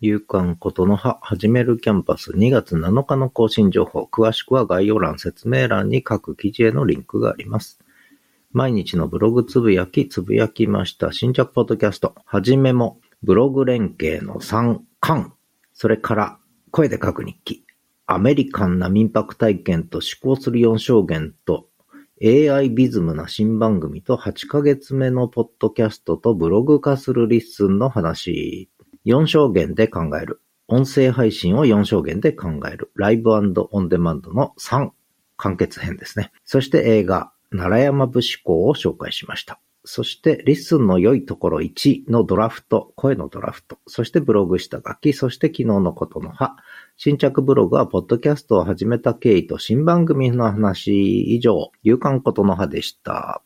夕刊ことの葉始めるキャンパス2月7日の更新情報。詳しくは概要欄、説明欄に各記事へのリンクがあります。毎日のブログつぶやき、つぶやきました。新着ポッドキャスト。はじめも、ブログ連携の3巻。それから、声で書く日記。アメリカンな民泊体験と思考する4象限と AI ビズムな新番組と8ヶ月目のポッドキャストとブログ化する LISTEN の話。4象限で考える。音声配信を4象限で考える。ライブオンデマンドの3完結編ですね。そして映画、奈良山武士校を紹介しました。そして、 LISTEN の良いところ1のドラフト、声のドラフト、そしてブログ下書き、そして昨日のことの葉、新着ブログは、ポッドキャストを始めた経緯と新番組の話以上、夕刊ことの葉でした。